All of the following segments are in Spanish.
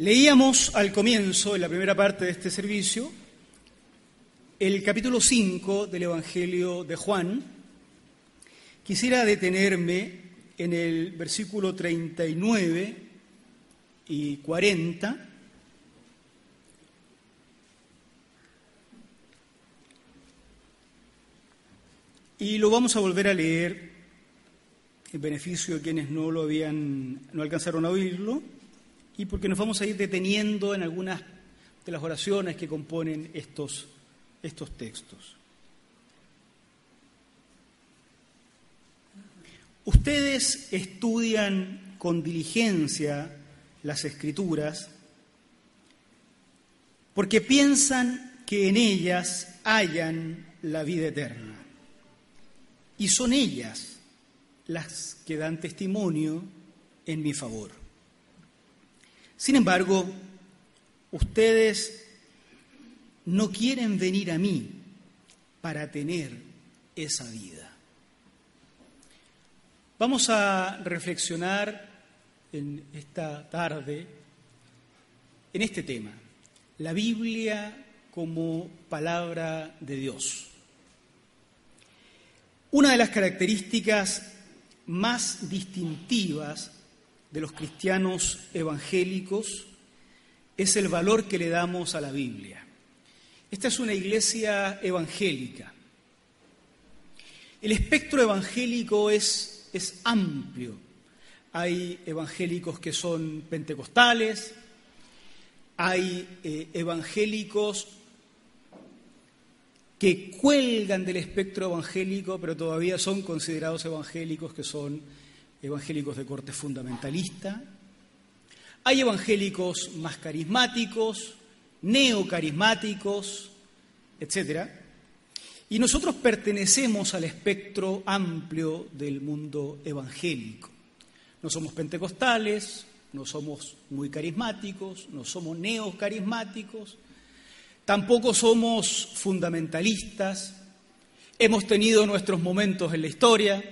Leíamos al comienzo, en la primera parte de este servicio, el capítulo 5 del Evangelio de Juan. Quisiera detenerme en el versículo 39 y 40. Y lo vamos a volver a leer en beneficio de quienes no lo habían, no alcanzaron a oírlo y porque nos vamos a ir deteniendo en algunas de las oraciones que componen estos, estos textos. Ustedes estudian con diligencia las escrituras porque piensan que en ellas hayan la vida eterna. Y son ellas las que dan testimonio en mi favor. Sin embargo, ustedes no quieren venir a mí para tener esa vida. Vamos a reflexionar en esta tarde en este tema, la Biblia como palabra de Dios. Una de las características más distintivas de los cristianos evangélicos es el valor que le damos a la Biblia. Esta es una iglesia evangélica. El espectro evangélico es, es amplio. Hay evangélicos que son pentecostales, hay eh, evangélicos que cuelgan del espectro evangélico, pero todavía son considerados evangélicos, que son evangélicos de corte fundamentalista, hay evangélicos más carismáticos, neocarismáticos, etc. Y nosotros pertenecemos al espectro amplio del mundo evangélico. No somos pentecostales, no somos muy carismáticos, no somos neocarismáticos, tampoco somos fundamentalistas, hemos tenido nuestros momentos en la historia,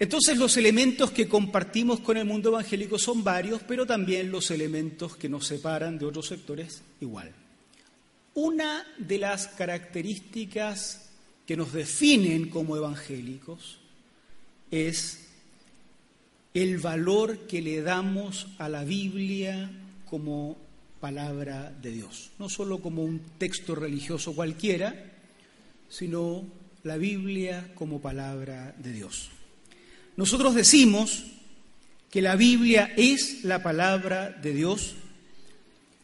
entonces los elementos que compartimos con el mundo evangélico son varios, pero también los elementos que nos separan de otros sectores igual. Una de las características que nos definen como evangélicos es el valor que le damos a la Biblia como palabra de Dios, no solo como un texto religioso cualquiera, sino la Biblia como palabra de Dios. Nosotros decimos que la Biblia es la palabra de Dios,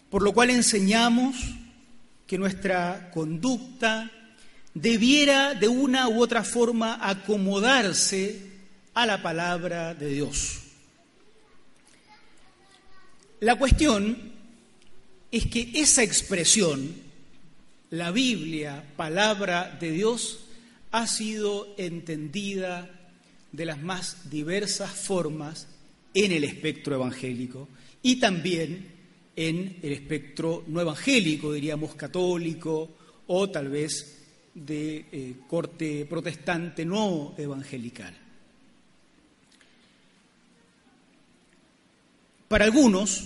por lo cual enseñamos que nuestra conducta debiera de una u otra forma acomodarse a la palabra de Dios. La cuestión es que esa expresión, la Biblia, palabra de Dios, ha sido entendida de las más diversas formas en el espectro evangélico y también en el espectro no evangélico, diríamos católico o tal vez de eh, corte protestante no evangelical. Para algunos,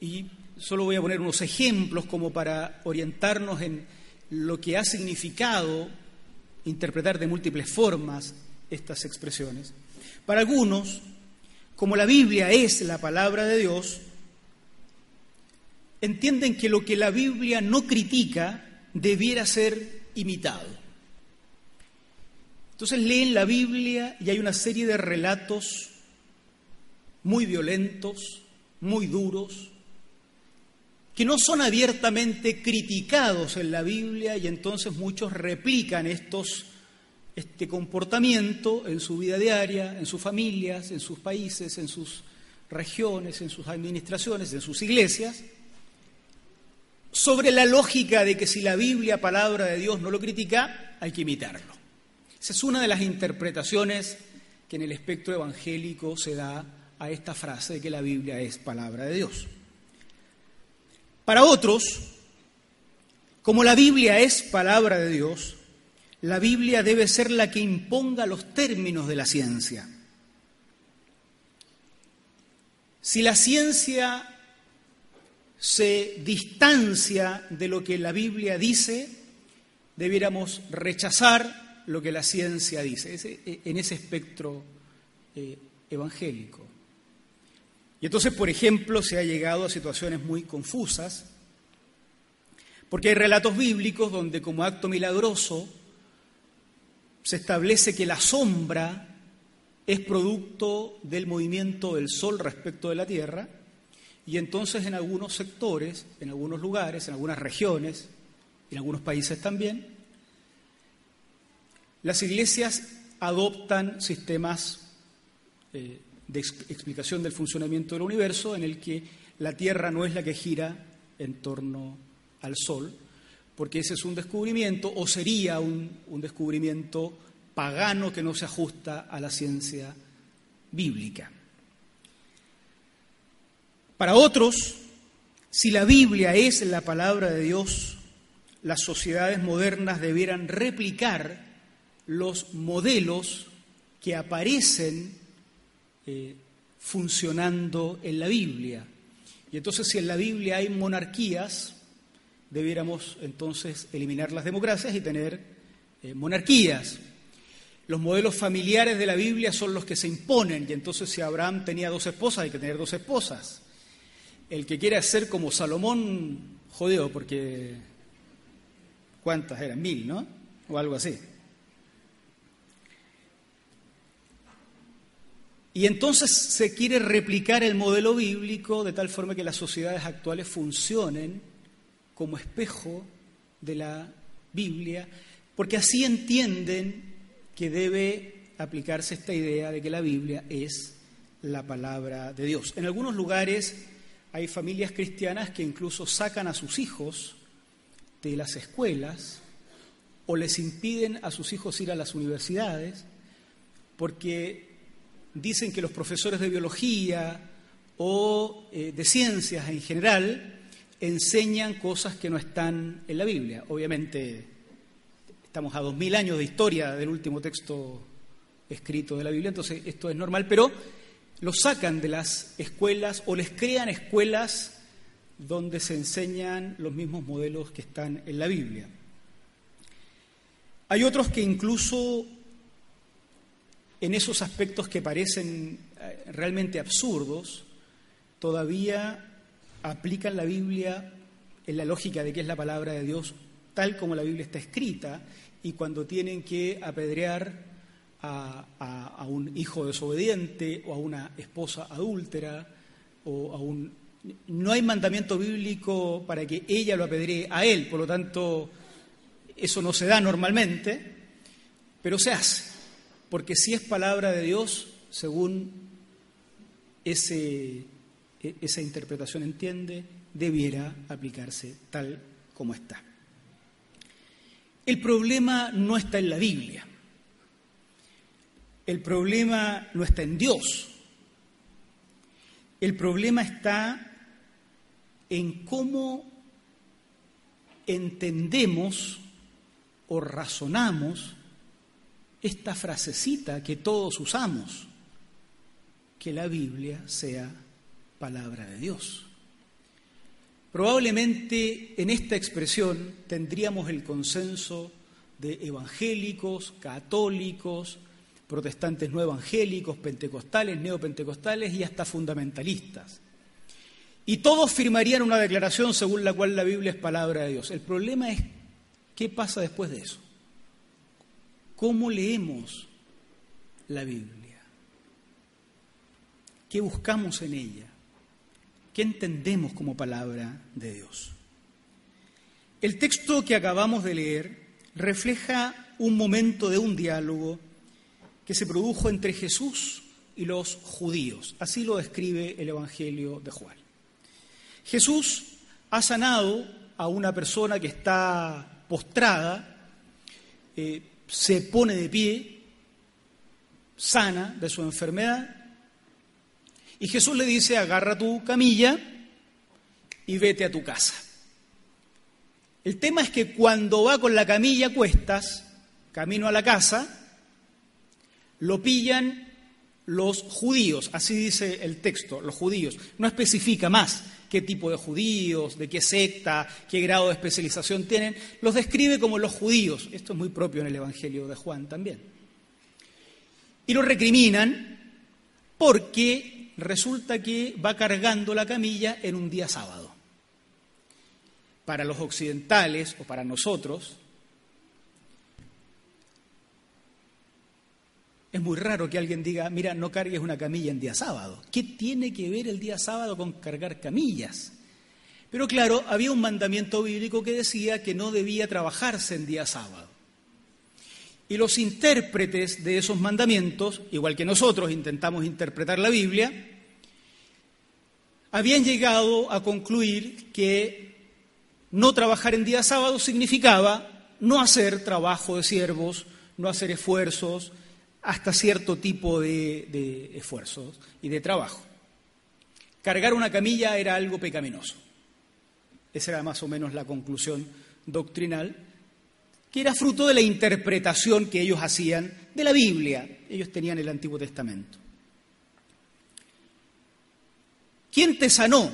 y solo voy a poner unos ejemplos como para orientarnos en lo que ha significado interpretar de múltiples formas estas expresiones. Para algunos, como la Biblia es la palabra de Dios, entienden que lo que la Biblia no critica debiera ser imitado. Entonces leen la Biblia y hay una serie de relatos muy violentos, muy duros, que no son abiertamente criticados en la Biblia y entonces muchos replican estos este comportamiento en su vida diaria, en sus familias, en sus países, en sus regiones, en sus administraciones, en sus iglesias, sobre la lógica de que si la Biblia, palabra de Dios, no lo critica, hay que imitarlo. Esa es una de las interpretaciones que en el espectro evangélico se da a esta frase de que la Biblia es palabra de Dios. Para otros, como la Biblia es palabra de Dios, la Biblia debe ser la que imponga los términos de la ciencia. Si la ciencia se distancia de lo que la Biblia dice, debiéramos rechazar lo que la ciencia dice, en ese espectro eh, evangélico. Y entonces, por ejemplo, se ha llegado a situaciones muy confusas, porque hay relatos bíblicos donde como acto milagroso se establece que la sombra es producto del movimiento del Sol respecto de la Tierra, y entonces en algunos sectores, en algunos lugares, en algunas regiones, en algunos países también, las iglesias adoptan sistemas eh, de explicación del funcionamiento del universo en el que la Tierra no es la que gira en torno al Sol, porque ese es un descubrimiento o sería un, un descubrimiento pagano que no se ajusta a la ciencia bíblica. Para otros, si la Biblia es la palabra de Dios, las sociedades modernas debieran replicar los modelos que aparecen eh, funcionando en la Biblia. Y entonces si en la Biblia hay monarquías, debiéramos entonces eliminar las democracias y tener eh, monarquías. Los modelos familiares de la Biblia son los que se imponen y entonces si Abraham tenía dos esposas hay que tener dos esposas. El que quiera ser como Salomón, jodeo, porque ¿cuántas eran? Mil, ¿no? O algo así. Y entonces se quiere replicar el modelo bíblico de tal forma que las sociedades actuales funcionen como espejo de la Biblia, porque así entienden que debe aplicarse esta idea de que la Biblia es la palabra de Dios. En algunos lugares hay familias cristianas que incluso sacan a sus hijos de las escuelas o les impiden a sus hijos ir a las universidades porque dicen que los profesores de biología o eh, de ciencias en general enseñan cosas que no están en la Biblia. Obviamente estamos a dos mil años de historia del último texto escrito de la Biblia, entonces esto es normal, pero los sacan de las escuelas o les crean escuelas donde se enseñan los mismos modelos que están en la Biblia. Hay otros que incluso en esos aspectos que parecen eh, realmente absurdos, todavía aplican la Biblia en la lógica de que es la palabra de Dios tal como la Biblia está escrita y cuando tienen que apedrear a, un hijo desobediente o a una esposa adúltera o a un... No hay mandamiento bíblico para que ella lo apedree a él, por lo tanto, eso no se da normalmente, pero se hace, porque si es palabra de Dios, según ese, esa interpretación entiende, debiera aplicarse tal como está. El problema no está en la Biblia. El problema no está en Dios. El problema está en cómo entendemos o razonamos esta frasecita que todos usamos, que la Biblia sea palabra de Dios. Probablemente en esta expresión tendríamos el consenso de evangélicos, católicos, protestantes no evangélicos, pentecostales, neopentecostales y hasta fundamentalistas. Y todos firmarían una declaración según la cual la Biblia es palabra de Dios. El problema es qué pasa después de eso. ¿Cómo leemos la Biblia? ¿Qué buscamos en ella? ¿Qué entendemos como palabra de Dios? El texto que acabamos de leer refleja un momento de un diálogo que se produjo entre Jesús y los judíos. Así lo describe el Evangelio de Juan. Jesús ha sanado a una persona que está postrada, eh, se pone de pie, sana de su enfermedad, y Jesús le dice, agarra tu camilla y vete a tu casa. El tema es que cuando va con la camilla a cuestas, camino a la casa, lo pillan los judíos, así dice el texto, los judíos. No especifica más qué tipo de judíos, de qué secta, qué grado de especialización tienen, los describe como los judíos. Esto es muy propio en el Evangelio de Juan también. Y los recriminan porque resulta que va cargando la camilla en un día sábado. Para los occidentales o para nosotros, Es muy raro que alguien diga, mira, no cargues una camilla en día sábado. ¿Qué tiene que ver el día sábado con cargar camillas? Pero claro, había un mandamiento bíblico que decía que no debía trabajarse en día sábado. Y los intérpretes de esos mandamientos, igual que nosotros intentamos interpretar la Biblia, habían llegado a concluir que no trabajar en día sábado significaba no hacer trabajo de siervos, no hacer esfuerzos, hasta cierto tipo de, esfuerzos y de trabajo. Cargar una camilla era algo pecaminoso. Esa era más o menos la conclusión doctrinal, que era fruto de la interpretación que ellos hacían de la Biblia. Ellos tenían el Antiguo Testamento. ¿Quién te sanó?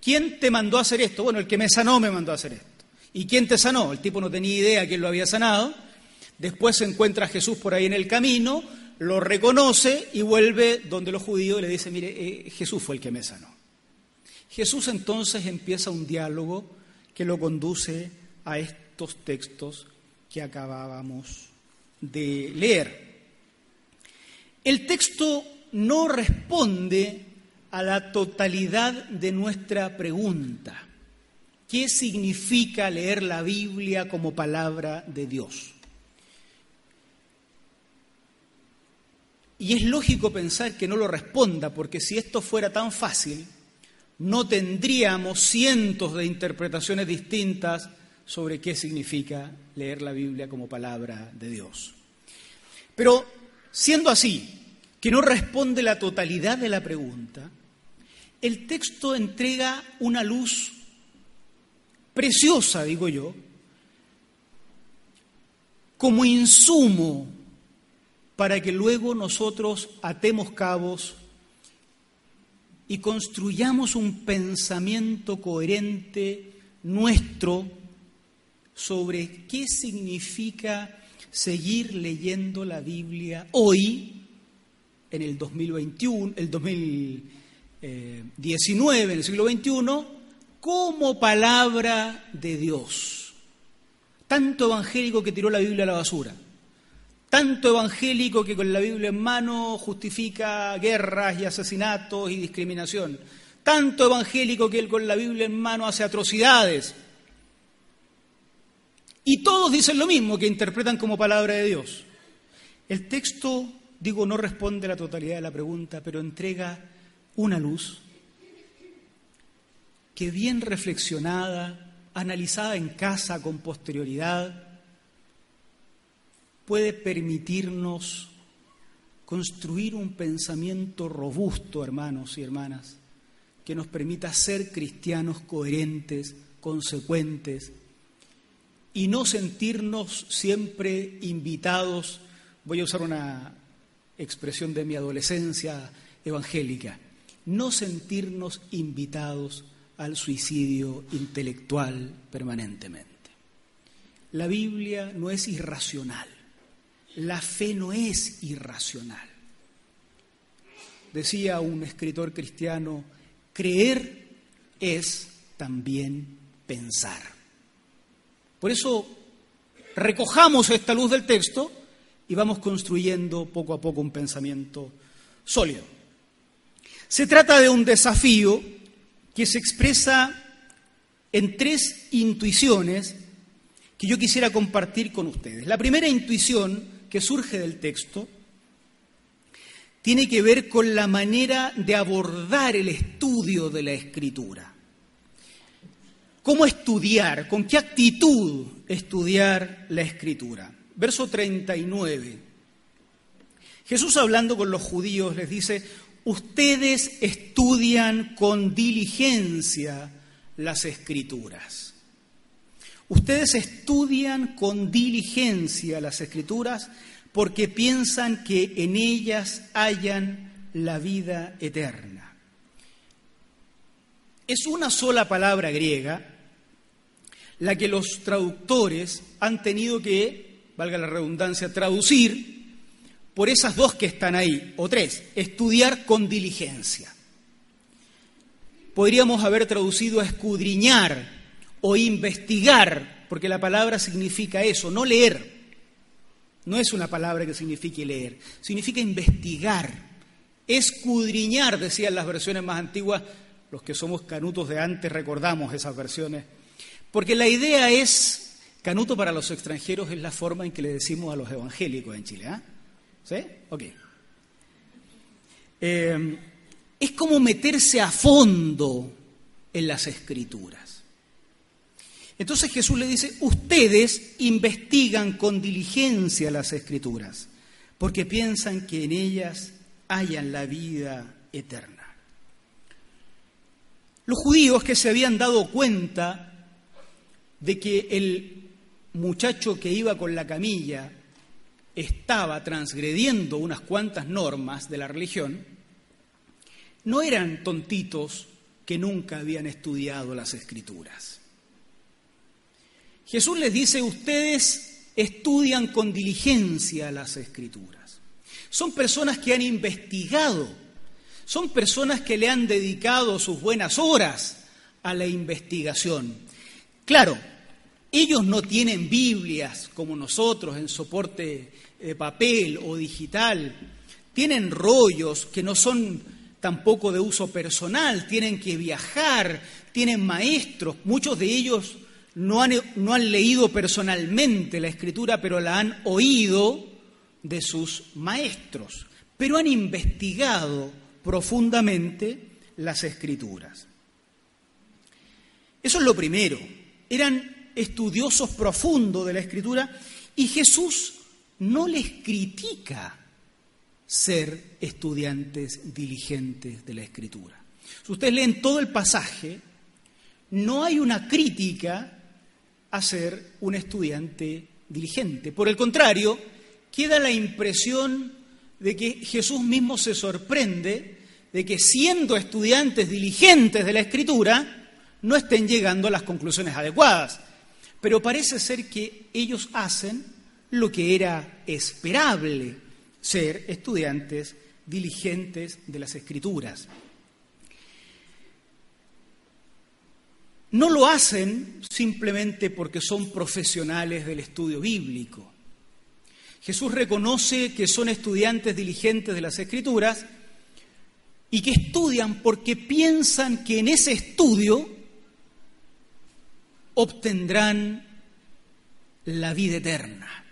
¿Quién te mandó a hacer esto? Bueno, el que me sanó me mandó a hacer esto. ¿Y quién te sanó? El tipo no tenía idea quién lo había sanado Después se encuentra a Jesús por ahí en el camino, lo reconoce y vuelve donde los judíos le dice, mire, eh, Jesús fue el que me sanó. Jesús entonces empieza un diálogo que lo conduce a estos textos que acabábamos de leer. El texto no responde a la totalidad de nuestra pregunta. ¿Qué significa leer la Biblia como palabra de Dios? Y es lógico pensar que no lo responda, porque si esto fuera tan fácil, no tendríamos cientos de interpretaciones distintas sobre qué significa leer la Biblia como palabra de Dios. Pero siendo así, que no responde la totalidad de la pregunta, el texto entrega una luz preciosa, digo yo, como insumo para que luego nosotros atemos cabos y construyamos un pensamiento coherente nuestro sobre qué significa seguir leyendo la Biblia hoy, en el 2021, el 2019, en el siglo XXI, como palabra de Dios. Tanto evangélico que tiró la Biblia a la basura tanto evangélico que con la Biblia en mano justifica guerras y asesinatos y discriminación, tanto evangélico que él con la Biblia en mano hace atrocidades. Y todos dicen lo mismo, que interpretan como palabra de Dios. El texto, digo, no responde a la totalidad de la pregunta, pero entrega una luz que bien reflexionada, analizada en casa con posterioridad, puede permitirnos construir un pensamiento robusto, hermanos y hermanas, que nos permita ser cristianos coherentes, consecuentes, y no sentirnos siempre invitados, voy a usar una expresión de mi adolescencia evangélica, no sentirnos invitados al suicidio intelectual permanentemente. La Biblia no es irracional. La fe no es irracional. Decía un escritor cristiano, creer es también pensar. Por eso recojamos esta luz del texto y vamos construyendo poco a poco un pensamiento sólido. Se trata de un desafío que se expresa en tres intuiciones que yo quisiera compartir con ustedes. La primera intuición que surge del texto tiene que ver con la manera de abordar el estudio de la escritura. ¿Cómo estudiar? ¿Con qué actitud estudiar la escritura? Verso 39. Jesús hablando con los judíos les dice, ustedes estudian con diligencia las escrituras. Ustedes estudian con diligencia las escrituras porque piensan que en ellas hayan la vida eterna. Es una sola palabra griega la que los traductores han tenido que, valga la redundancia, traducir por esas dos que están ahí, o tres, estudiar con diligencia. Podríamos haber traducido a escudriñar o investigar, porque la palabra significa eso, no leer. No es una palabra que signifique leer, significa investigar, escudriñar, decían las versiones más antiguas, los que somos canutos de antes recordamos esas versiones porque la idea es, canuto para los extranjeros es la forma en que le decimos a los evangélicos en Chile. ¿ah? ¿Sí? Ok. Eh, es como meterse a fondo en las escrituras. Entonces Jesús le dice, ustedes investigan con diligencia las escrituras, porque piensan que en ellas hayan la vida eterna. Los judíos que se habían dado cuenta de que el muchacho que iba con la camilla estaba transgrediendo unas cuantas normas de la religión, no eran tontitos que nunca habían estudiado las escrituras. Jesús les dice, ustedes estudian con diligencia las escrituras. Son personas que han investigado, son personas que le han dedicado sus buenas horas a la investigación. Claro, ellos no tienen Biblias como nosotros en soporte de papel o digital. Tienen rollos que no son tampoco de uso personal, tienen que viajar, tienen maestros. Muchos de ellos no han, no han leído personalmente la escritura, pero la han oído de sus maestros. Pero han investigado profundamente las escrituras. Eso es lo primero eran estudiosos profundos de la escritura y Jesús no les critica ser estudiantes diligentes de la escritura. Si ustedes leen todo el pasaje, no hay una crítica a ser un estudiante diligente. Por el contrario, queda la impresión de que Jesús mismo se sorprende de que siendo estudiantes diligentes de la escritura, no estén llegando a las conclusiones adecuadas. Pero parece ser que ellos hacen lo que era esperable, ser estudiantes diligentes de las escrituras. No lo hacen simplemente porque son profesionales del estudio bíblico. Jesús reconoce que son estudiantes diligentes de las escrituras y que estudian porque piensan que en ese estudio obtendrán la vida eterna.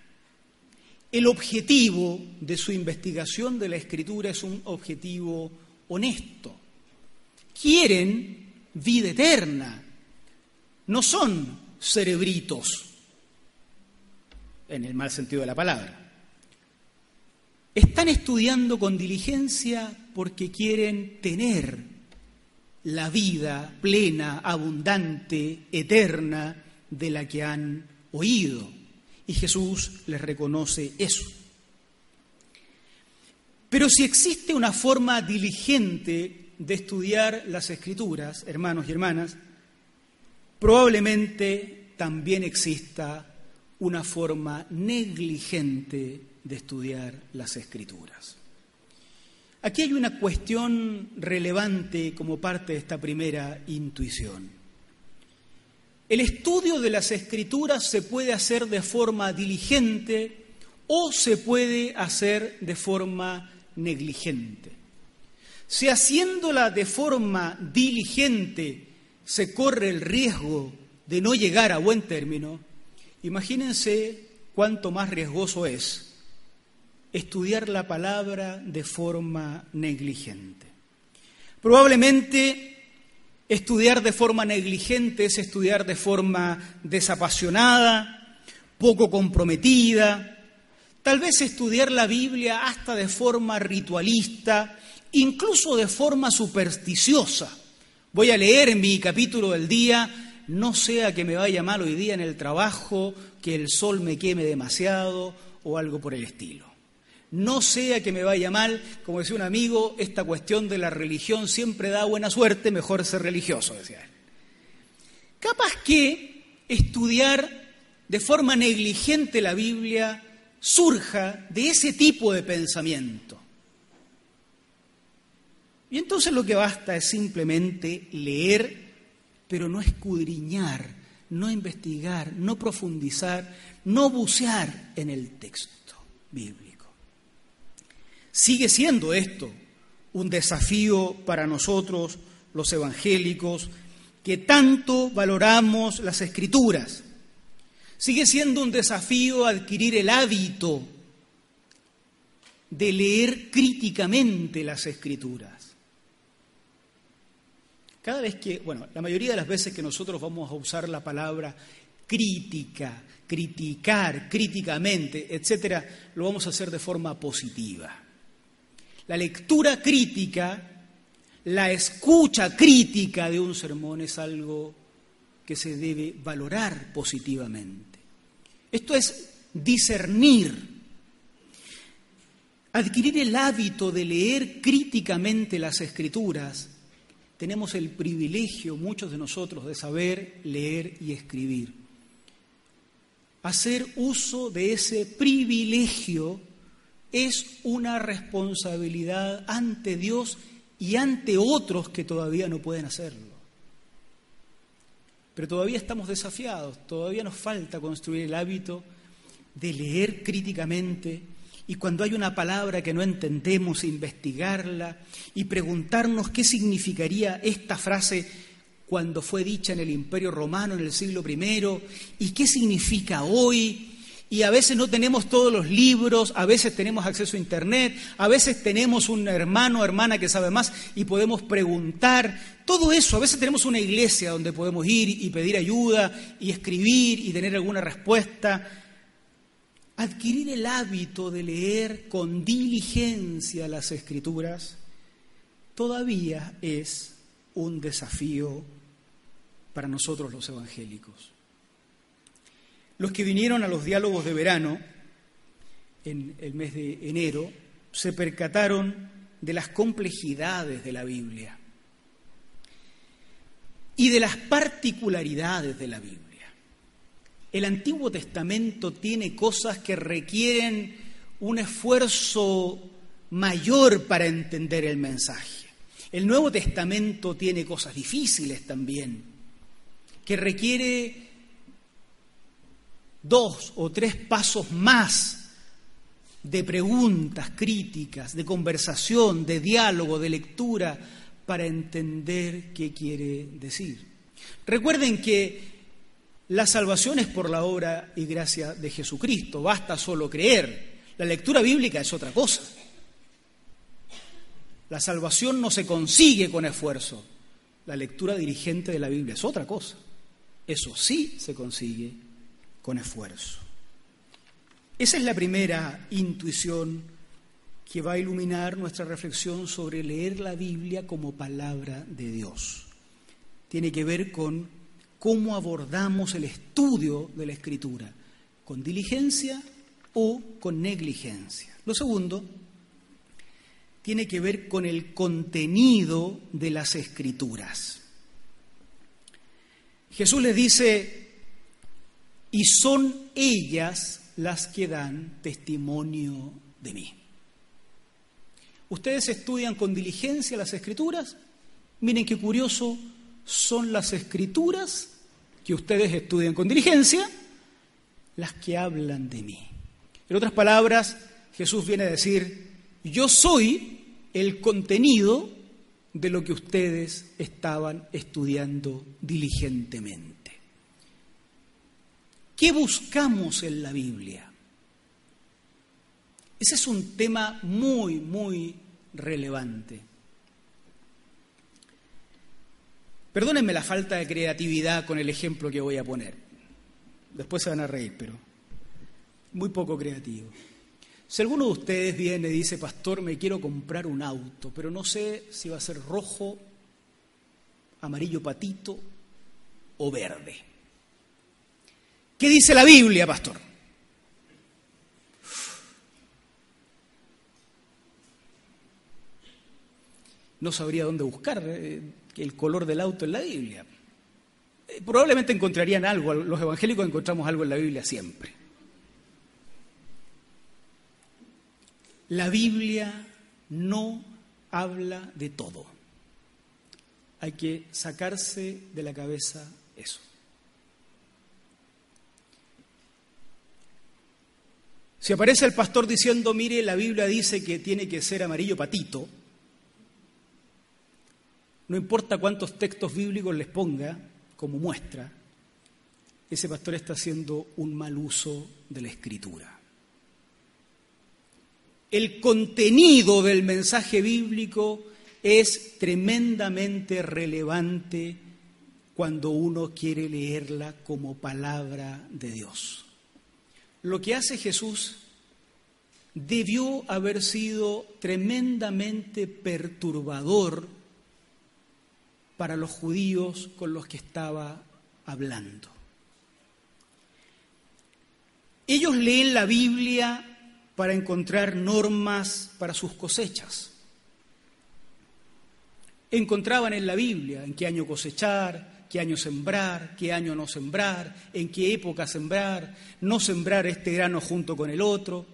El objetivo de su investigación de la escritura es un objetivo honesto. Quieren vida eterna. No son cerebritos, en el mal sentido de la palabra. Están estudiando con diligencia porque quieren tener la vida plena, abundante, eterna de la que han oído. Y Jesús les reconoce eso. Pero si existe una forma diligente de estudiar las escrituras, hermanos y hermanas, probablemente también exista una forma negligente de estudiar las escrituras. Aquí hay una cuestión relevante como parte de esta primera intuición. El estudio de las escrituras se puede hacer de forma diligente o se puede hacer de forma negligente. Si haciéndola de forma diligente se corre el riesgo de no llegar a buen término, imagínense cuánto más riesgoso es estudiar la palabra de forma negligente. Probablemente estudiar de forma negligente es estudiar de forma desapasionada, poco comprometida, tal vez estudiar la Biblia hasta de forma ritualista, incluso de forma supersticiosa. Voy a leer mi capítulo del día, no sea que me vaya mal hoy día en el trabajo, que el sol me queme demasiado o algo por el estilo. No sea que me vaya mal, como decía un amigo, esta cuestión de la religión siempre da buena suerte, mejor ser religioso, decía él. Capaz que estudiar de forma negligente la Biblia surja de ese tipo de pensamiento. Y entonces lo que basta es simplemente leer, pero no escudriñar, no investigar, no profundizar, no bucear en el texto bíblico. Sigue siendo esto un desafío para nosotros, los evangélicos, que tanto valoramos las escrituras. Sigue siendo un desafío adquirir el hábito de leer críticamente las escrituras. Cada vez que, bueno, la mayoría de las veces que nosotros vamos a usar la palabra crítica, criticar críticamente, etcétera, lo vamos a hacer de forma positiva. La lectura crítica, la escucha crítica de un sermón es algo que se debe valorar positivamente. Esto es discernir, adquirir el hábito de leer críticamente las escrituras. Tenemos el privilegio, muchos de nosotros, de saber leer y escribir hacer uso de ese privilegio es una responsabilidad ante Dios y ante otros que todavía no pueden hacerlo. Pero todavía estamos desafiados, todavía nos falta construir el hábito de leer críticamente y cuando hay una palabra que no entendemos, investigarla y preguntarnos qué significaría esta frase cuando fue dicha en el Imperio Romano en el siglo I y qué significa hoy. Y a veces no tenemos todos los libros, a veces tenemos acceso a Internet, a veces tenemos un hermano o hermana que sabe más y podemos preguntar. Todo eso, a veces tenemos una iglesia donde podemos ir y pedir ayuda y escribir y tener alguna respuesta. Adquirir el hábito de leer con diligencia las escrituras todavía es un desafío para nosotros los evangélicos. Los que vinieron a los diálogos de verano en el mes de enero se percataron de las complejidades de la Biblia y de las particularidades de la Biblia. El Antiguo Testamento tiene cosas que requieren un esfuerzo mayor para entender el mensaje. El Nuevo Testamento tiene cosas difíciles también, que requiere dos o tres pasos más de preguntas críticas, de conversación, de diálogo, de lectura, para entender qué quiere decir. Recuerden que la salvación es por la obra y gracia de Jesucristo, basta solo creer. La lectura bíblica es otra cosa. La salvación no se consigue con esfuerzo. La lectura dirigente de la Biblia es otra cosa. Eso sí se consigue con esfuerzo. Esa es la primera intuición que va a iluminar nuestra reflexión sobre leer la Biblia como palabra de Dios. Tiene que ver con cómo abordamos el estudio de la Escritura, con diligencia o con negligencia. Lo segundo tiene que ver con el contenido de las escrituras. Jesús les dice, y son ellas las que dan testimonio de mí. Ustedes estudian con diligencia las escrituras. Miren qué curioso, son las escrituras que ustedes estudian con diligencia las que hablan de mí. En otras palabras, Jesús viene a decir, yo soy el contenido de lo que ustedes estaban estudiando diligentemente. ¿Qué buscamos en la Biblia? Ese es un tema muy, muy relevante. Perdónenme la falta de creatividad con el ejemplo que voy a poner. Después se van a reír, pero muy poco creativo. Si alguno de ustedes viene y dice, pastor, me quiero comprar un auto, pero no sé si va a ser rojo, amarillo patito o verde. ¿Qué dice la Biblia, pastor? No sabría dónde buscar eh, el color del auto en la Biblia. Eh, probablemente encontrarían algo, los evangélicos encontramos algo en la Biblia siempre. La Biblia no habla de todo. Hay que sacarse de la cabeza eso. Si aparece el pastor diciendo, mire, la Biblia dice que tiene que ser amarillo patito, no importa cuántos textos bíblicos les ponga como muestra, ese pastor está haciendo un mal uso de la escritura. El contenido del mensaje bíblico es tremendamente relevante cuando uno quiere leerla como palabra de Dios lo que hace Jesús debió haber sido tremendamente perturbador para los judíos con los que estaba hablando. Ellos leen la Biblia para encontrar normas para sus cosechas. Encontraban en la Biblia en qué año cosechar, qué año sembrar, qué año no sembrar, en qué época sembrar, no sembrar este grano junto con el otro.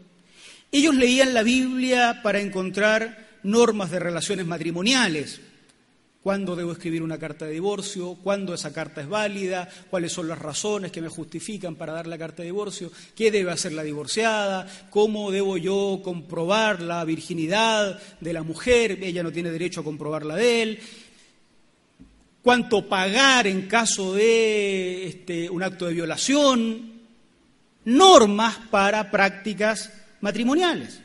Ellos leían la Biblia para encontrar normas de relaciones matrimoniales. ¿Cuándo debo escribir una carta de divorcio? ¿Cuándo esa carta es válida? ¿Cuáles son las razones que me justifican para dar la carta de divorcio? ¿Qué debe hacer la divorciada? ¿Cómo debo yo comprobar la virginidad de la mujer? Ella no tiene derecho a comprobarla de él cuánto pagar en caso de este, un acto de violación, normas para prácticas matrimoniales.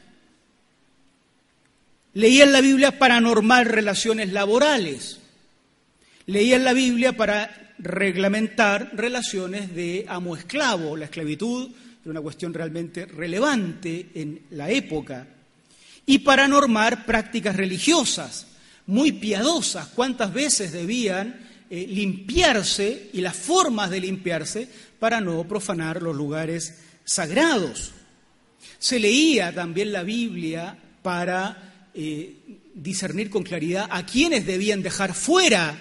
Leía en la Biblia para normar relaciones laborales. Leía en la Biblia para reglamentar relaciones de amo-esclavo. La esclavitud era una cuestión realmente relevante en la época. Y para normar prácticas religiosas muy piadosas, cuántas veces debían eh, limpiarse y las formas de limpiarse para no profanar los lugares sagrados. Se leía también la Biblia para eh, discernir con claridad a quienes debían dejar fuera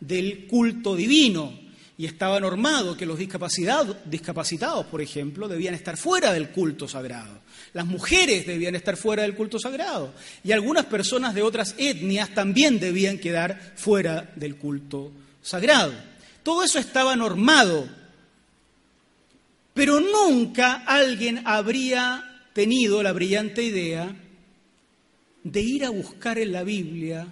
del culto divino. Y estaba normado que los discapacitados, por ejemplo, debían estar fuera del culto sagrado. Las mujeres debían estar fuera del culto sagrado y algunas personas de otras etnias también debían quedar fuera del culto sagrado. Todo eso estaba normado, pero nunca alguien habría tenido la brillante idea de ir a buscar en la Biblia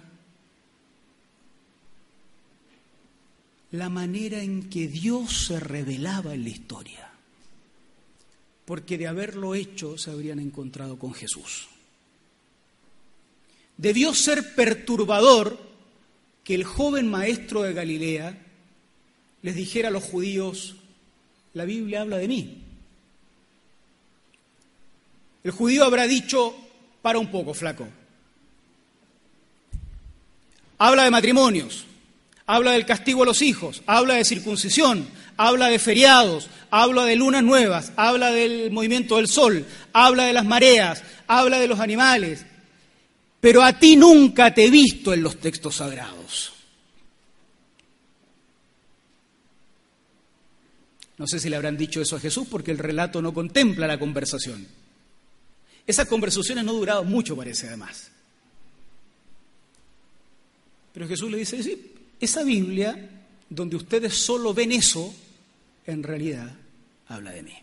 la manera en que Dios se revelaba en la historia porque de haberlo hecho se habrían encontrado con Jesús. Debió ser perturbador que el joven maestro de Galilea les dijera a los judíos, la Biblia habla de mí. El judío habrá dicho, para un poco, flaco. Habla de matrimonios, habla del castigo a los hijos, habla de circuncisión, habla de feriados, habla de lunas nuevas, habla del movimiento del sol, habla de las mareas, habla de los animales, pero a ti nunca te he visto en los textos sagrados. No sé si le habrán dicho eso a Jesús porque el relato no contempla la conversación. Esas conversaciones no duraban mucho, parece además. Pero Jesús le dice, sí, esa Biblia, donde ustedes solo ven eso, en realidad habla de mí.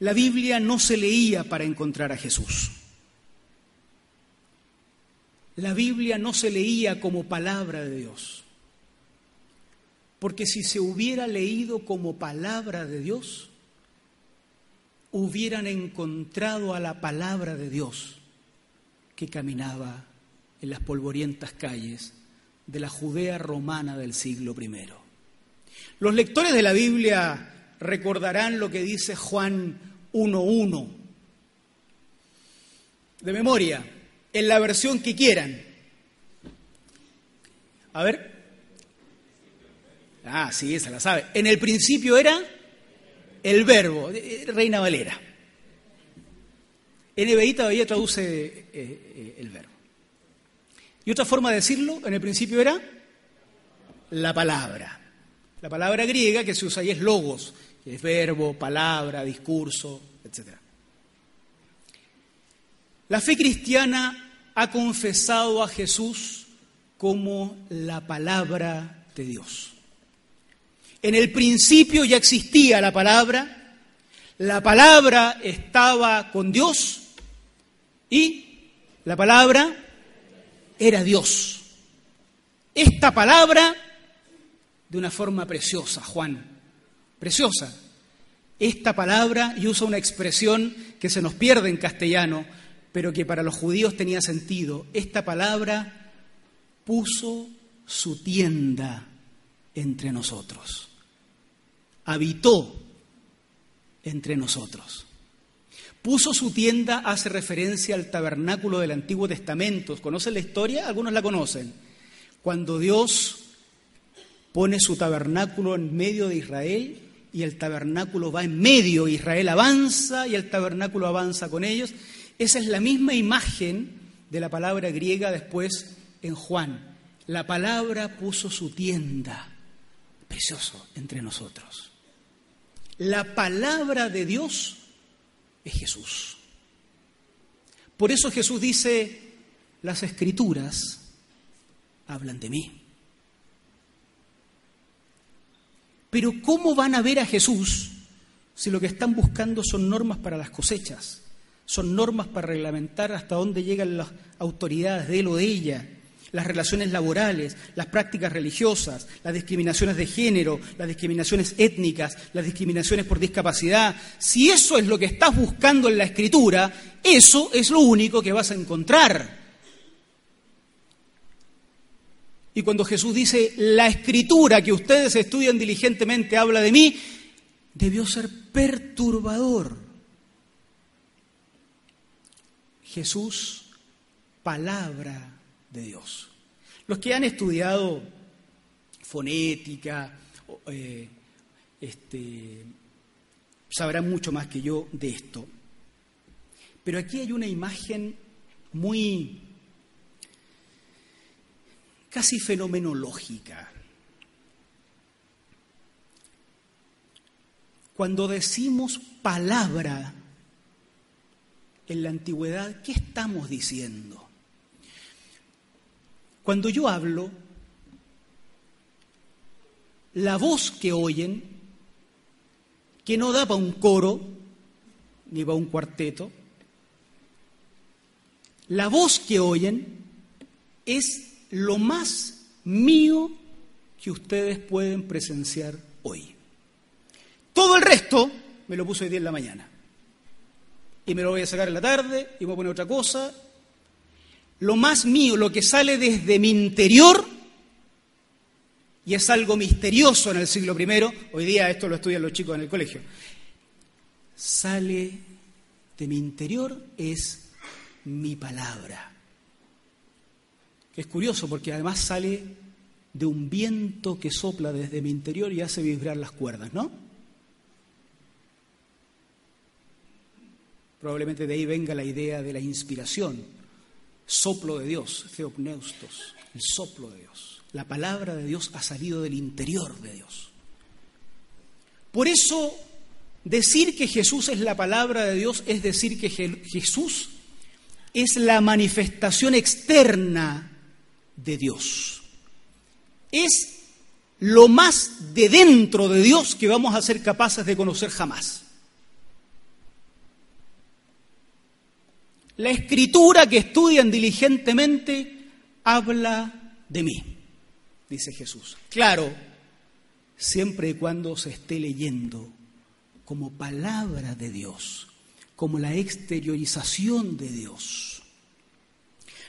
La Biblia no se leía para encontrar a Jesús. La Biblia no se leía como palabra de Dios. Porque si se hubiera leído como palabra de Dios, hubieran encontrado a la palabra de Dios que caminaba en las polvorientas calles de la Judea romana del siglo I. Los lectores de la Biblia recordarán lo que dice Juan 1.1, de memoria, en la versión que quieran. A ver. Ah, sí, esa la sabe. En el principio era el verbo, Reina Valera. NBI todavía traduce eh, eh, el verbo. Y otra forma de decirlo, en el principio era la palabra. La palabra griega que se usa ahí es logos, que es verbo, palabra, discurso, etc. La fe cristiana ha confesado a Jesús como la palabra de Dios. En el principio ya existía la palabra, la palabra estaba con Dios y la palabra era Dios. Esta palabra, de una forma preciosa, Juan, preciosa, esta palabra, y usa una expresión que se nos pierde en castellano, pero que para los judíos tenía sentido, esta palabra puso su tienda entre nosotros, habitó entre nosotros. Puso su tienda hace referencia al tabernáculo del Antiguo Testamento. ¿Conocen la historia? Algunos la conocen. Cuando Dios pone su tabernáculo en medio de Israel y el tabernáculo va en medio, Israel avanza y el tabernáculo avanza con ellos. Esa es la misma imagen de la palabra griega después en Juan. La palabra puso su tienda, precioso, entre nosotros. La palabra de Dios es Jesús. Por eso Jesús dice, las escrituras hablan de mí. Pero ¿cómo van a ver a Jesús si lo que están buscando son normas para las cosechas? Son normas para reglamentar hasta dónde llegan las autoridades de él o de ella las relaciones laborales, las prácticas religiosas, las discriminaciones de género, las discriminaciones étnicas, las discriminaciones por discapacidad, si eso es lo que estás buscando en la escritura, eso es lo único que vas a encontrar. Y cuando Jesús dice, la escritura que ustedes estudian diligentemente habla de mí, debió ser perturbador. Jesús, palabra de Dios. Los que han estudiado fonética, eh, este, sabrán mucho más que yo de esto. Pero aquí hay una imagen muy casi fenomenológica. Cuando decimos palabra en la antigüedad, ¿qué estamos diciendo? Cuando yo hablo, la voz que oyen, que no da para un coro ni para un cuarteto, la voz que oyen es lo más mío que ustedes pueden presenciar hoy. Todo el resto me lo puse hoy día en la mañana. Y me lo voy a sacar en la tarde y voy a poner otra cosa lo más mío, lo que sale desde mi interior, y es algo misterioso en el siglo I, hoy día esto lo estudian los chicos en el colegio, sale de mi interior es mi palabra. Es curioso porque además sale de un viento que sopla desde mi interior y hace vibrar las cuerdas, ¿no? Probablemente de ahí venga la idea de la inspiración, soplo de Dios, theopneustos, el soplo de Dios. La palabra de Dios ha salido del interior de Dios. Por eso, decir que Jesús es la palabra de Dios es decir que Jesús es la manifestación externa de Dios. Es lo más de dentro de Dios que vamos a ser capaces de conocer jamás. La escritura que estudian diligentemente habla de mí, dice Jesús. Claro, siempre y cuando se esté leyendo como palabra de Dios, como la exteriorización de Dios.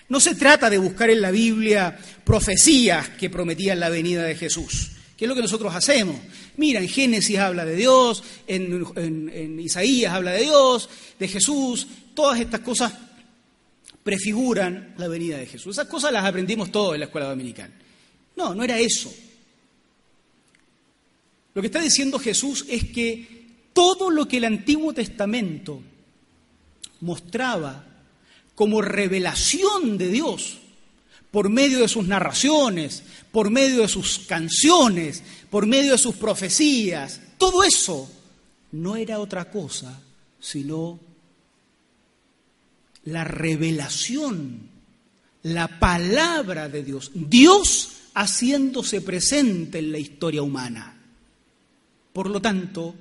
No se trata de buscar en la Biblia profecías que prometían la venida de Jesús, que es lo que nosotros hacemos. Mira, en Génesis habla de Dios, en, en Isaías habla de Dios, de Jesús, Todas estas cosas prefiguran la venida de Jesús. Esas cosas las aprendimos todos en la escuela dominical. No, no era eso. Lo que está diciendo Jesús es que todo lo que el Antiguo Testamento mostraba como revelación de Dios por medio de sus narraciones, por medio de sus canciones, por medio de sus profecías. Todo eso no era otra cosa sino la revelación, la palabra de Dios, Dios haciéndose presente en la historia humana. Por lo tanto,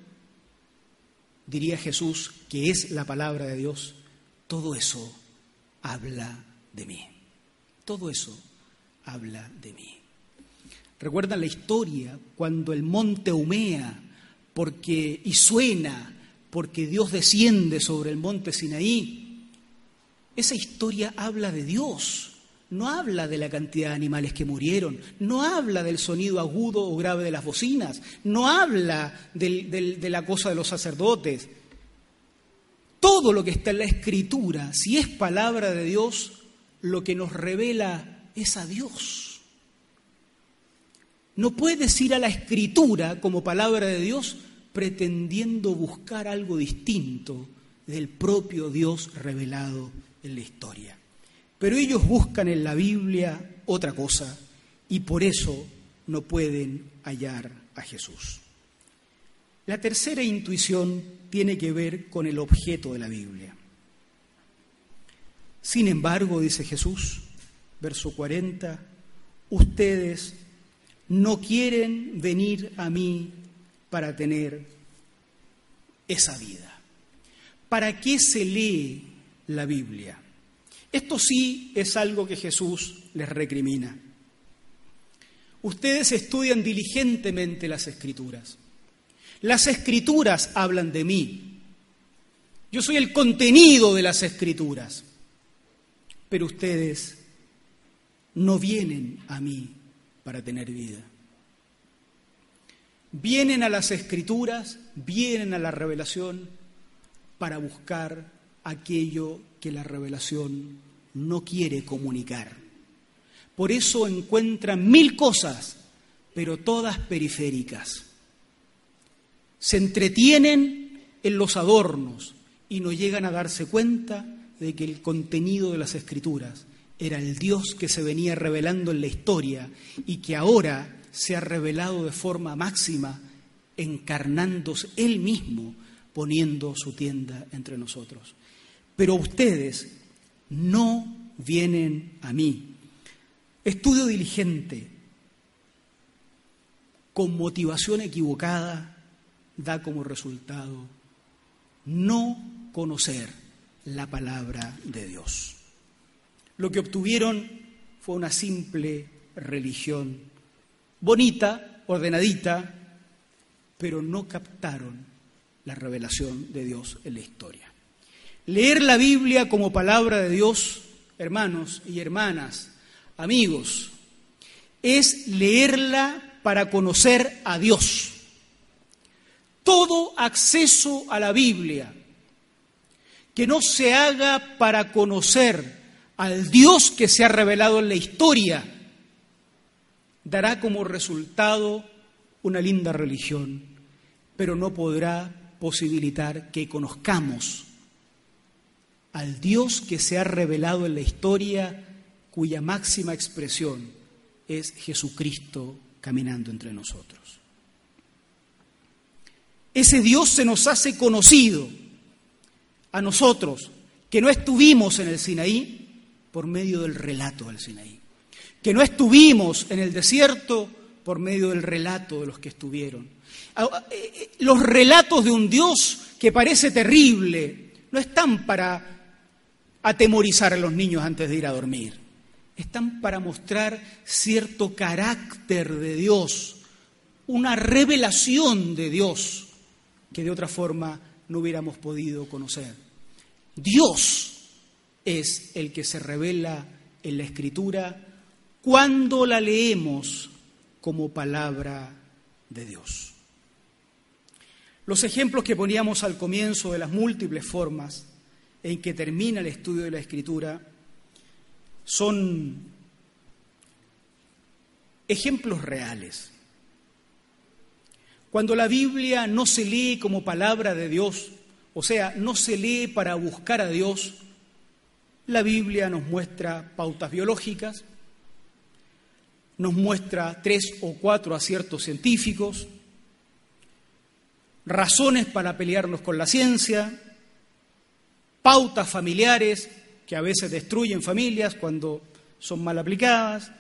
diría Jesús, que es la palabra de Dios, todo eso habla de mí. Todo eso habla de mí. ¿Recuerdan la historia cuando el monte humea porque, y suena porque Dios desciende sobre el monte Sinaí? Esa historia habla de Dios, no habla de la cantidad de animales que murieron, no habla del sonido agudo o grave de las bocinas, no habla de la cosa de los sacerdotes. Todo lo que está en la escritura, si es palabra de Dios, lo que nos revela es a Dios. No puedes ir a la escritura como palabra de Dios pretendiendo buscar algo distinto del propio Dios revelado en la historia. Pero ellos buscan en la Biblia otra cosa y por eso no pueden hallar a Jesús. La tercera intuición tiene que ver con el objeto de la Biblia. Sin embargo, dice Jesús, verso 40, ustedes no quieren venir a mí para tener esa vida. ¿Para qué se lee la Biblia? Esto sí es algo que Jesús les recrimina. Ustedes estudian diligentemente las escrituras. Las escrituras hablan de mí. Yo soy el contenido de las escrituras. Pero ustedes no vienen a mí para tener vida. Vienen a las escrituras, vienen a la revelación para buscar aquello que la revelación no quiere comunicar. Por eso encuentran mil cosas, pero todas periféricas. Se entretienen en los adornos y no llegan a darse cuenta de que el contenido de las escrituras era el Dios que se venía revelando en la historia y que ahora se ha revelado de forma máxima, encarnándose Él mismo, poniendo su tienda entre nosotros. Pero ustedes no vienen a mí. Estudio diligente, con motivación equivocada, da como resultado no conocer la palabra de Dios. Lo que obtuvieron fue una simple religión, bonita, ordenadita, pero no captaron la revelación de Dios en la historia. Leer la Biblia como palabra de Dios, hermanos y hermanas, amigos, es leerla para conocer a Dios. Todo acceso a la Biblia que no se haga para conocer al Dios que se ha revelado en la historia, dará como resultado una linda religión, pero no podrá posibilitar que conozcamos al Dios que se ha revelado en la historia, cuya máxima expresión es Jesucristo caminando entre nosotros. Ese Dios se nos hace conocido a nosotros, que no estuvimos en el Sinaí, por medio del relato del Sinaí, que no estuvimos en el desierto por medio del relato de los que estuvieron. Eh, eh, los relatos de un Dios que parece terrible no están para atemorizar a los niños antes de ir a dormir. Están para mostrar cierto carácter de Dios, una revelación de Dios que de otra forma no hubiéramos podido conocer. Dios es el que se revela en la Escritura cuando la leemos como palabra de Dios. Los ejemplos que poníamos al comienzo de las múltiples formas en que termina el estudio de la escritura son ejemplos reales. Cuando la Biblia no se lee como palabra de Dios, o sea, no se lee para buscar a Dios, la Biblia nos muestra pautas biológicas, nos muestra tres o cuatro aciertos científicos, razones para pelearnos con la ciencia, pautas familiares que a veces destruyen familias cuando son mal aplicadas,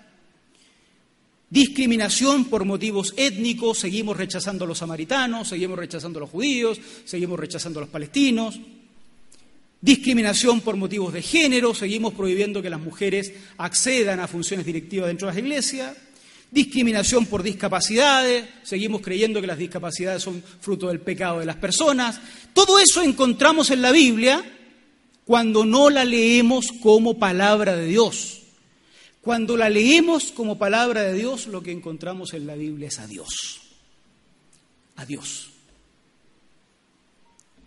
discriminación por motivos étnicos, seguimos rechazando a los samaritanos, seguimos rechazando a los judíos, seguimos rechazando a los palestinos, discriminación por motivos de género, seguimos prohibiendo que las mujeres accedan a funciones directivas dentro de las iglesias, discriminación por discapacidades, seguimos creyendo que las discapacidades son fruto del pecado de las personas. Todo eso encontramos en la Biblia cuando no la leemos como palabra de Dios. Cuando la leemos como palabra de Dios, lo que encontramos en la Biblia es a Dios. A Dios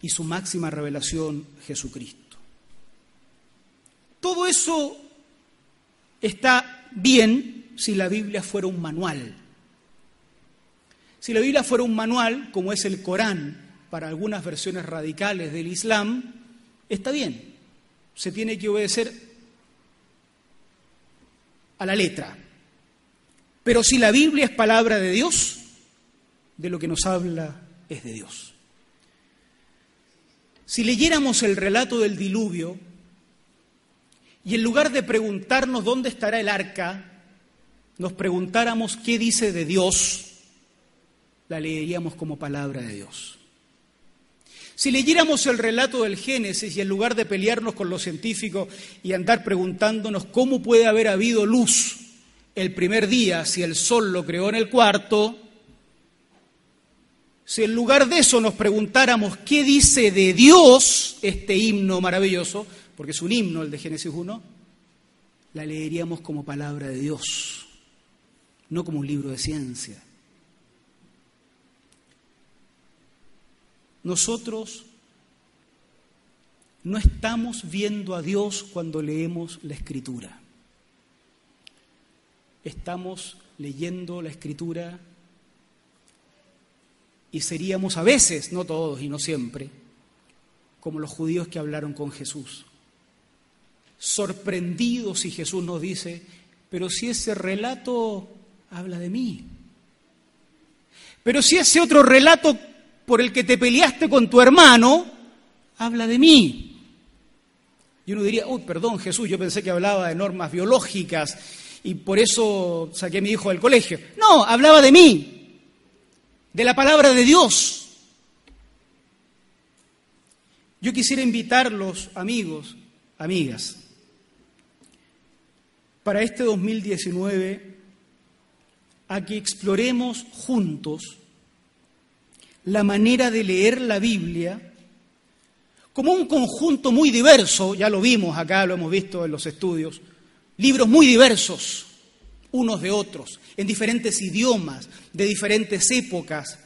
y su máxima revelación, Jesucristo. Todo eso está bien si la Biblia fuera un manual. Si la Biblia fuera un manual, como es el Corán para algunas versiones radicales del Islam, está bien. Se tiene que obedecer a la letra. Pero si la Biblia es palabra de Dios, de lo que nos habla es de Dios. Si leyéramos el relato del diluvio y en lugar de preguntarnos dónde estará el arca, nos preguntáramos qué dice de Dios, la leeríamos como palabra de Dios. Si leyéramos el relato del Génesis y en lugar de pelearnos con los científicos y andar preguntándonos cómo puede haber habido luz el primer día si el sol lo creó en el cuarto, si en lugar de eso nos preguntáramos qué dice de Dios este himno maravilloso, porque es un himno el de Génesis 1, la leeríamos como palabra de Dios, no como un libro de ciencia. Nosotros no estamos viendo a Dios cuando leemos la escritura. Estamos leyendo la escritura y seríamos a veces, no todos y no siempre, como los judíos que hablaron con Jesús, sorprendidos si Jesús nos dice, pero si ese relato habla de mí, pero si ese otro relato por el que te peleaste con tu hermano habla de mí. Y uno diría, uy, perdón Jesús, yo pensé que hablaba de normas biológicas y por eso saqué a mi hijo del colegio. No, hablaba de mí de la palabra de Dios. Yo quisiera invitarlos, amigos, amigas, para este 2019 a que exploremos juntos la manera de leer la Biblia como un conjunto muy diverso, ya lo vimos acá, lo hemos visto en los estudios, libros muy diversos, unos de otros, en diferentes idiomas, de diferentes épocas,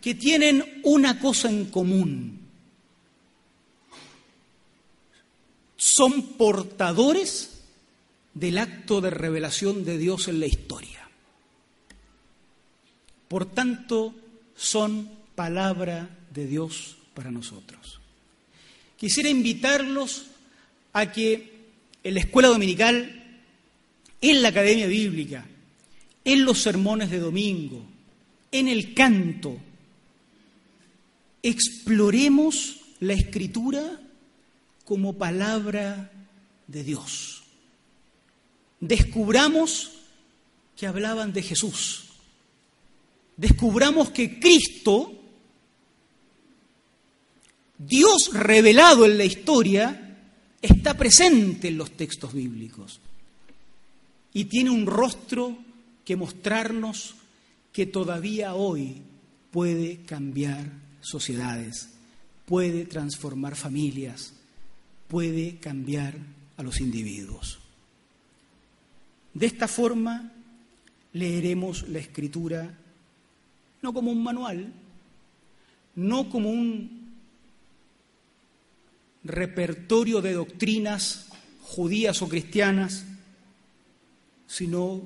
que tienen una cosa en común. Son portadores del acto de revelación de Dios en la historia. Por tanto, son palabra de Dios para nosotros. Quisiera invitarlos a que en la escuela dominical en la academia bíblica, en los sermones de domingo, en el canto, exploremos la escritura como palabra de Dios. Descubramos que hablaban de Jesús. Descubramos que Cristo, Dios revelado en la historia, está presente en los textos bíblicos y tiene un rostro que mostrarnos que todavía hoy puede cambiar sociedades, puede transformar familias, puede cambiar a los individuos. De esta forma leeremos la escritura no como un manual, no como un repertorio de doctrinas judías o cristianas, sino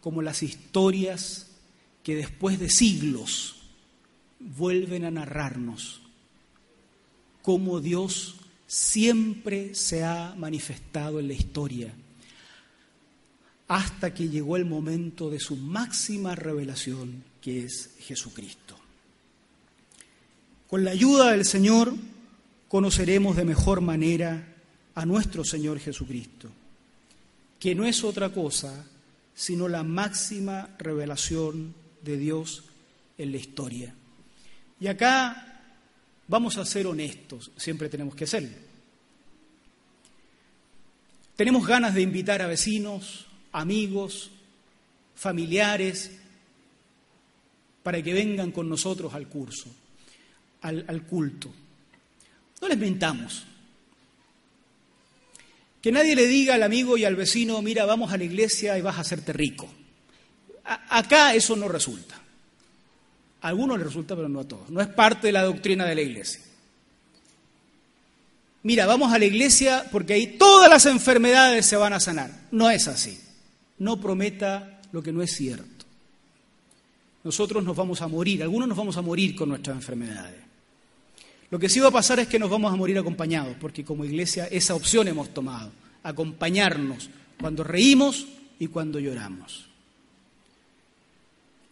como las historias que después de siglos vuelven a narrarnos cómo Dios siempre se ha manifestado en la historia, hasta que llegó el momento de su máxima revelación, que es Jesucristo. Con la ayuda del Señor conoceremos de mejor manera a nuestro Señor Jesucristo, que no es otra cosa sino la máxima revelación de Dios en la historia. Y acá vamos a ser honestos, siempre tenemos que serlo. Tenemos ganas de invitar a vecinos, amigos, familiares, para que vengan con nosotros al curso al, culto. No les mentamos. Que nadie le diga al amigo y al vecino, mira, vamos a la iglesia y vas a hacerte rico. acá eso no resulta. A algunos les resulta, pero no a todos. No es parte de la doctrina de la iglesia. Mira, vamos a la iglesia porque ahí todas las enfermedades se van a sanar. No es así. No prometa lo que no es cierto. Nosotros nos vamos a morir, algunos nos vamos a morir con nuestras enfermedades. Lo que sí va a pasar es que nos vamos a morir acompañados, porque como iglesia esa opción hemos tomado, acompañarnos cuando reímos y cuando lloramos.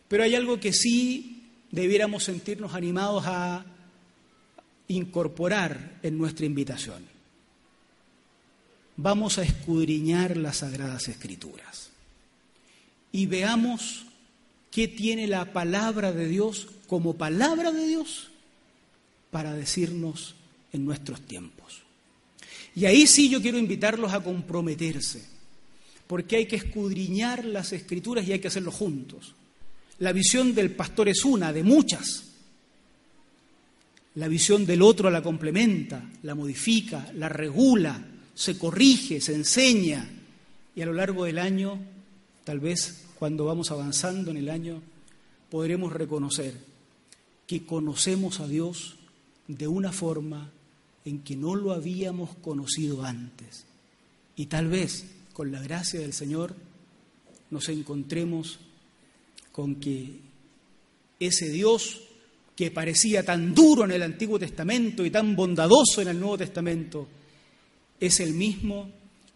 Pero hay algo que sí debiéramos sentirnos animados a incorporar en nuestra invitación. Vamos a escudriñar las sagradas escrituras y veamos qué tiene la palabra de Dios como palabra de Dios para decirnos en nuestros tiempos. Y ahí sí yo quiero invitarlos a comprometerse, porque hay que escudriñar las escrituras y hay que hacerlo juntos. La visión del pastor es una, de muchas. La visión del otro la complementa, la modifica, la regula, se corrige, se enseña. Y a lo largo del año, tal vez cuando vamos avanzando en el año, podremos reconocer que conocemos a Dios de una forma en que no lo habíamos conocido antes. Y tal vez, con la gracia del Señor, nos encontremos con que ese Dios que parecía tan duro en el Antiguo Testamento y tan bondadoso en el Nuevo Testamento, es el mismo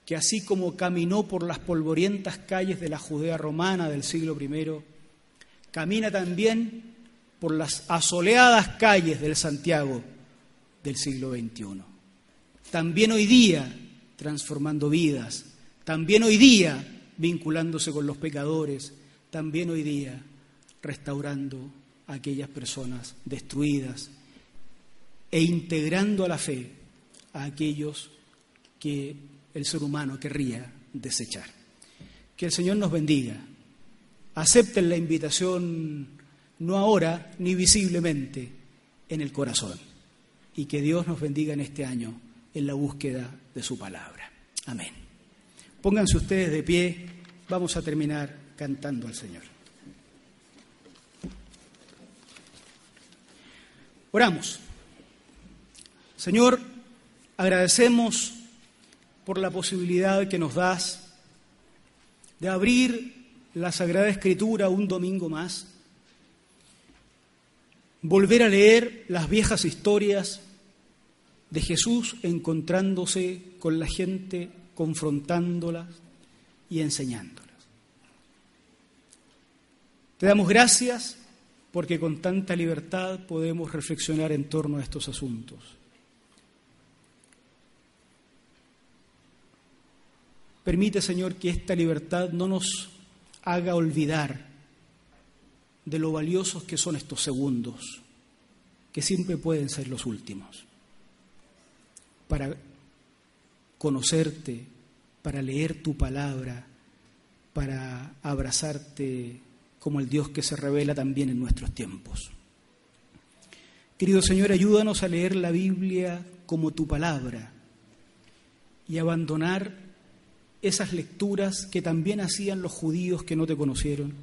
que así como caminó por las polvorientas calles de la Judea romana del siglo I, camina también por las asoleadas calles del Santiago del siglo XXI. También hoy día transformando vidas, también hoy día vinculándose con los pecadores, también hoy día restaurando a aquellas personas destruidas e integrando a la fe a aquellos que el ser humano querría desechar. Que el Señor nos bendiga. Acepten la invitación no ahora ni visiblemente en el corazón. Y que Dios nos bendiga en este año en la búsqueda de su palabra. Amén. Pónganse ustedes de pie, vamos a terminar cantando al Señor. Oramos. Señor, agradecemos por la posibilidad que nos das de abrir la Sagrada Escritura un domingo más volver a leer las viejas historias de Jesús encontrándose con la gente, confrontándolas y enseñándolas. Te damos gracias porque con tanta libertad podemos reflexionar en torno a estos asuntos. Permite, Señor, que esta libertad no nos haga olvidar de lo valiosos que son estos segundos, que siempre pueden ser los últimos, para conocerte, para leer tu palabra, para abrazarte como el Dios que se revela también en nuestros tiempos. Querido Señor, ayúdanos a leer la Biblia como tu palabra y abandonar esas lecturas que también hacían los judíos que no te conocieron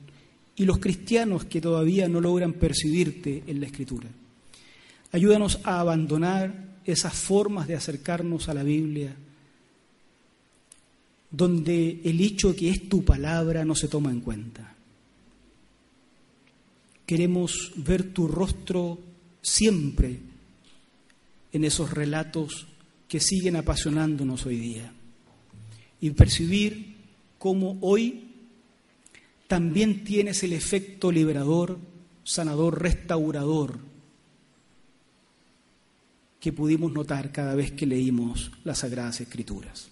y los cristianos que todavía no logran percibirte en la Escritura. Ayúdanos a abandonar esas formas de acercarnos a la Biblia, donde el hecho que es tu palabra no se toma en cuenta. Queremos ver tu rostro siempre en esos relatos que siguen apasionándonos hoy día y percibir cómo hoy también tienes el efecto liberador, sanador, restaurador que pudimos notar cada vez que leímos las Sagradas Escrituras.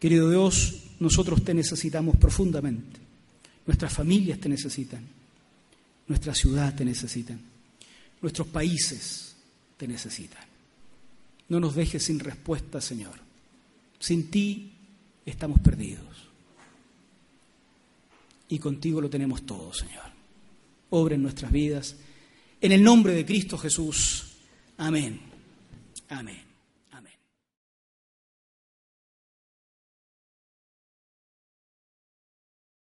Querido Dios, nosotros te necesitamos profundamente, nuestras familias te necesitan, nuestra ciudad te necesitan, nuestros países te necesitan. No nos dejes sin respuesta, Señor. Sin ti estamos perdidos. Y contigo lo tenemos todo, Señor. Obra en nuestras vidas. En el nombre de Cristo Jesús. Amén. Amén.